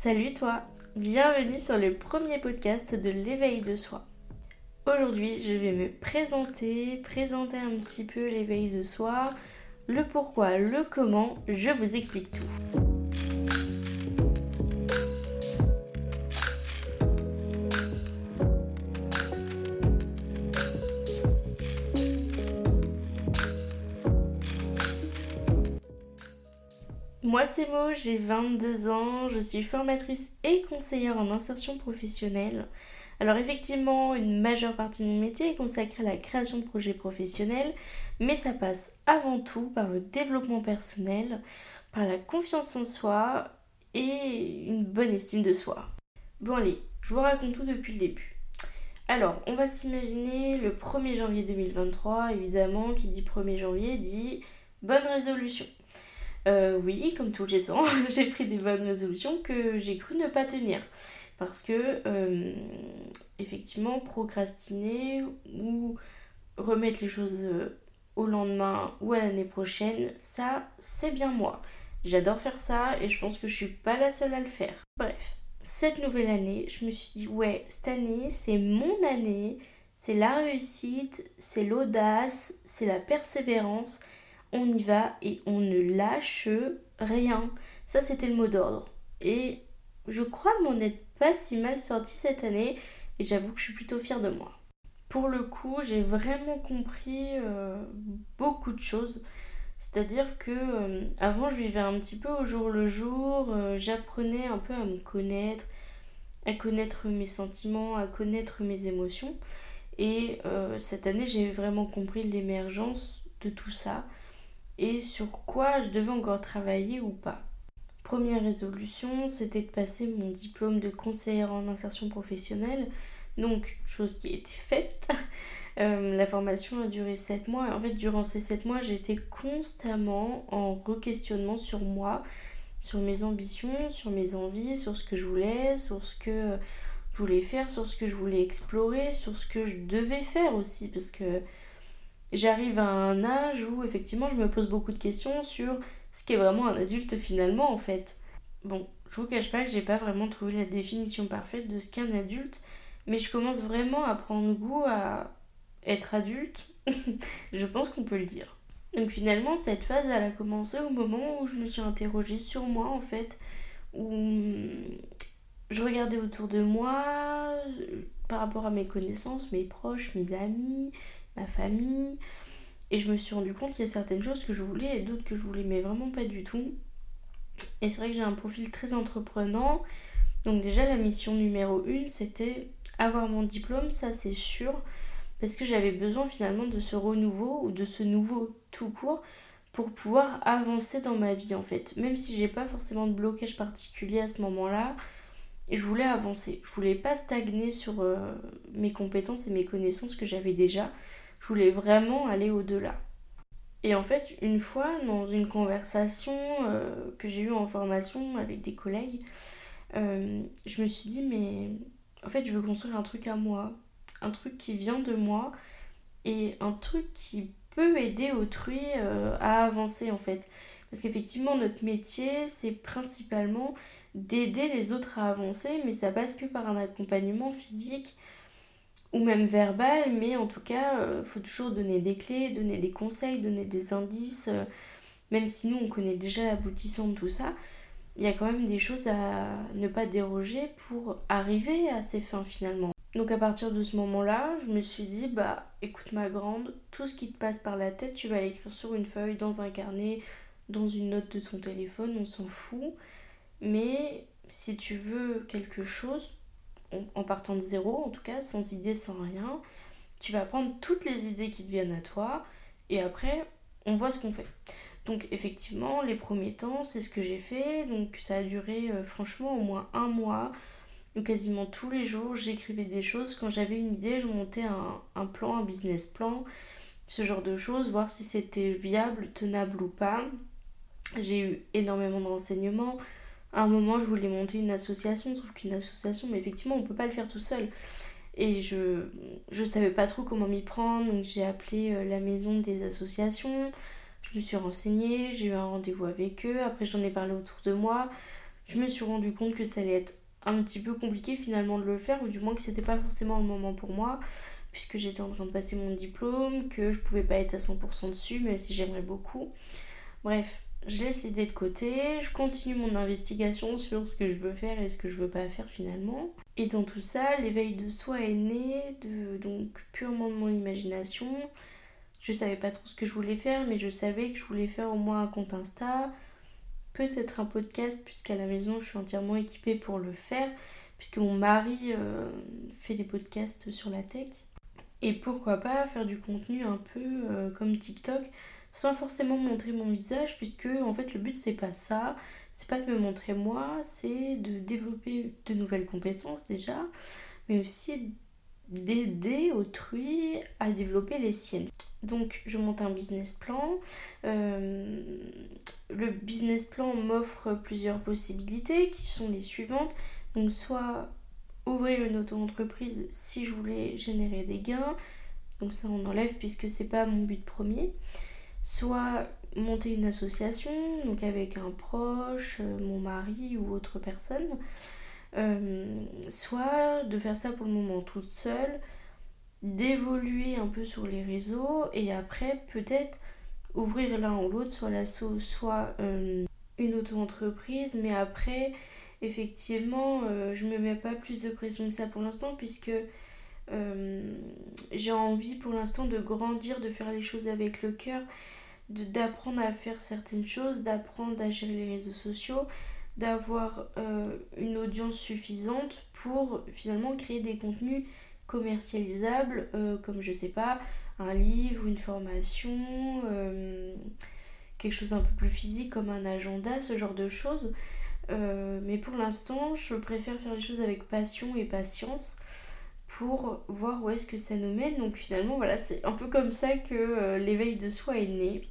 Salut toi, bienvenue sur le premier podcast de l'éveil de soi. Aujourd'hui, je vais me présenter, présenter un petit peu l'éveil de soi, le pourquoi, le comment, je vous explique tout. Moi c'est Mo, j'ai 22 ans, je suis formatrice et conseillère en insertion professionnelle. Alors effectivement, une majeure partie de mon métier est consacrée à la création de projets professionnels, mais ça passe avant tout par le développement personnel, par la confiance en soi et une bonne estime de soi. Bon allez, je vous raconte tout depuis le début. Alors, on va s'imaginer le 1er janvier 2023, évidemment, qui dit 1er janvier dit bonne résolution. Euh, oui, comme tous les ans, j'ai pris des bonnes résolutions que j'ai cru ne pas tenir. Parce que, euh, effectivement, procrastiner ou remettre les choses euh, au lendemain ou à l'année prochaine, ça, c'est bien moi. J'adore faire ça et je pense que je suis pas la seule à le faire. Bref, cette nouvelle année, je me suis dit, ouais, cette année, c'est mon année, c'est la réussite, c'est l'audace, c'est la persévérance on y va et on ne lâche rien. Ça, c'était le mot d'ordre. Et je crois m'en être pas si mal sorti cette année et j'avoue que je suis plutôt fière de moi. Pour le coup, j'ai vraiment compris euh, beaucoup de choses. C'est-à-dire que euh, avant, je vivais un petit peu au jour le jour, euh, j'apprenais un peu à me connaître, à connaître mes sentiments, à connaître mes émotions. Et cette année, j'ai vraiment compris l'émergence de tout ça et sur quoi je devais encore travailler ou pas. Première résolution, c'était de passer mon diplôme de conseillère en insertion professionnelle, donc chose qui a été faite. Euh, la formation a duré 7 mois et en fait durant ces 7 mois j'étais constamment en re-questionnement sur moi, sur mes ambitions, sur mes envies, sur ce que je voulais, sur ce que je voulais faire, sur ce que je voulais explorer, sur ce que je devais faire aussi parce que j'arrive à un âge où effectivement je me pose beaucoup de questions sur ce qu'est vraiment un adulte finalement en fait. Bon, je vous cache pas que j'ai pas vraiment trouvé la définition parfaite de ce qu'est un adulte, mais je commence vraiment à prendre goût à être adulte. je pense qu'on peut le dire. Donc finalement, cette phase, elle a commencé au moment où je me suis interrogée sur moi en fait, où je regardais autour de moi par rapport à mes connaissances, mes proches, mes amis, ma famille. Et je me suis rendu compte qu'il y a certaines choses que je voulais et d'autres que je voulais, mais vraiment pas du tout. Et c'est vrai que j'ai un profil très entreprenant. Donc déjà la mission numéro une, c'était avoir mon diplôme, ça c'est sûr. Parce que j'avais besoin finalement de ce renouveau ou de ce nouveau tout court pour pouvoir avancer dans ma vie en fait. Même si j'ai pas forcément de blocage particulier à ce moment-là, je voulais avancer. Je voulais pas stagner sur euh, mes compétences et mes connaissances que j'avais déjà. Je voulais vraiment aller au-delà. Et en fait, une fois, dans une conversation euh, que j'ai eue en formation avec des collègues, euh, je me suis dit, mais en fait, je veux construire un truc à moi, un truc qui vient de moi et un truc qui peut aider autrui euh, à avancer en fait. Parce qu'effectivement, notre métier, c'est principalement d'aider les autres à avancer, mais ça passe que par un accompagnement physique ou même verbal, mais en tout cas, il euh, faut toujours donner des clés, donner des conseils, donner des indices, euh, même si nous on connaît déjà l'aboutissant de tout ça, il y a quand même des choses à ne pas déroger pour arriver à ces fins finalement. Donc à partir de ce moment-là, je me suis dit, bah écoute ma grande, tout ce qui te passe par la tête, tu vas l'écrire sur une feuille, dans un carnet, dans une note de ton téléphone, on s'en fout. Mais si tu veux quelque chose, en partant de zéro, en tout cas, sans idée, sans rien. Tu vas prendre toutes les idées qui te viennent à toi et après, on voit ce qu'on fait. Donc effectivement, les premiers temps, c'est ce que j'ai fait. Donc ça a duré euh, franchement au moins un mois. Donc quasiment tous les jours, j'écrivais des choses. Quand j'avais une idée, je montais un, un, plan, un business plan, ce genre de choses, voir si c'était viable, tenable ou pas. J'ai eu énormément de renseignements à un moment, je voulais monter une association, sauf qu'une association, mais effectivement, on peut pas le faire tout seul. Et je je savais pas trop comment m'y prendre, donc j'ai appelé euh, la maison des associations. Je me suis renseignée, j'ai eu un rendez-vous avec eux. Après, j'en ai parlé autour de moi. je me suis rendu compte que ça allait être un petit peu compliqué finalement de le faire, ou du moins que c'était pas forcément le moment pour moi, puisque j'étais en train de passer mon diplôme, que je pouvais pas être à 100% dessus, même si j'aimerais beaucoup. Bref, je laisse l'idée de côté, je continue mon investigation sur ce que je veux faire et ce que je veux pas faire finalement. Et dans tout ça, l'éveil de soi est né de, donc purement de mon imagination. Je savais pas trop ce que je voulais faire, mais je savais que je voulais faire au moins un compte Insta, peut-être un podcast, puisqu'à la maison je suis entièrement équipée pour le faire, puisque mon mari euh, fait des podcasts sur la tech. Et pourquoi pas faire du contenu un peu euh, comme TikTok, sans forcément montrer mon visage, puisque en fait le but c'est pas ça, c'est pas de me montrer moi, c'est de développer de nouvelles compétences déjà, mais aussi d'aider autrui à développer les siennes. Donc je monte un business plan. Euh, le business plan m'offre plusieurs possibilités qui sont les suivantes. Donc soit ouvrir une auto-entreprise si je voulais générer des gains. Donc ça on enlève puisque c'est pas mon but premier. Soit monter une association, donc avec un proche, euh, mon mari ou autre personne. Euh, soit de faire ça pour le moment toute seule, d'évoluer un peu sur les réseaux et après peut-être ouvrir l'un ou l'autre, soit l'assaut, soit euh, une auto-entreprise, mais après effectivement je me mets pas plus de pression que ça pour l'instant puisque j'ai envie pour l'instant de grandir, de faire les choses avec le cœur d'apprendre à faire certaines choses, d'apprendre à gérer les réseaux sociaux, d'avoir euh, une audience suffisante pour finalement créer des contenus commercialisables euh, comme je sais pas un livre, une formation, euh, quelque chose un peu plus physique comme un agenda, ce genre de choses. mais pour l'instant, je préfère faire les choses avec passion et patience pour voir où est-ce que ça nous mène. Donc finalement, voilà, c'est un peu comme ça que l'éveil de soi est né.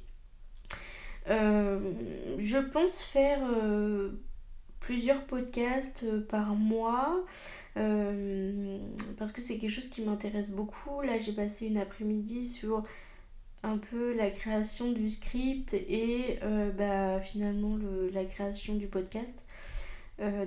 Euh, je pense faire euh, plusieurs podcasts euh, par mois parce que c'est quelque chose qui m'intéresse beaucoup. Là, j'ai passé une après-midi sur un peu la création du script et bah, finalement la création du podcast.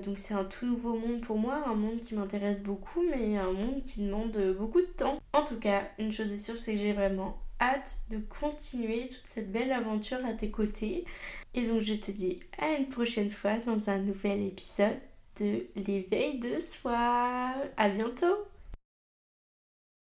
Donc c'est un tout nouveau monde pour moi, un monde qui m'intéresse beaucoup, mais un monde qui demande beaucoup de temps. En tout cas, une chose est sûre, c'est que j'ai vraiment hâte de continuer toute cette belle aventure à tes côtés. Et donc je te dis à une prochaine fois dans un nouvel épisode de l'éveil de soi. À bientôt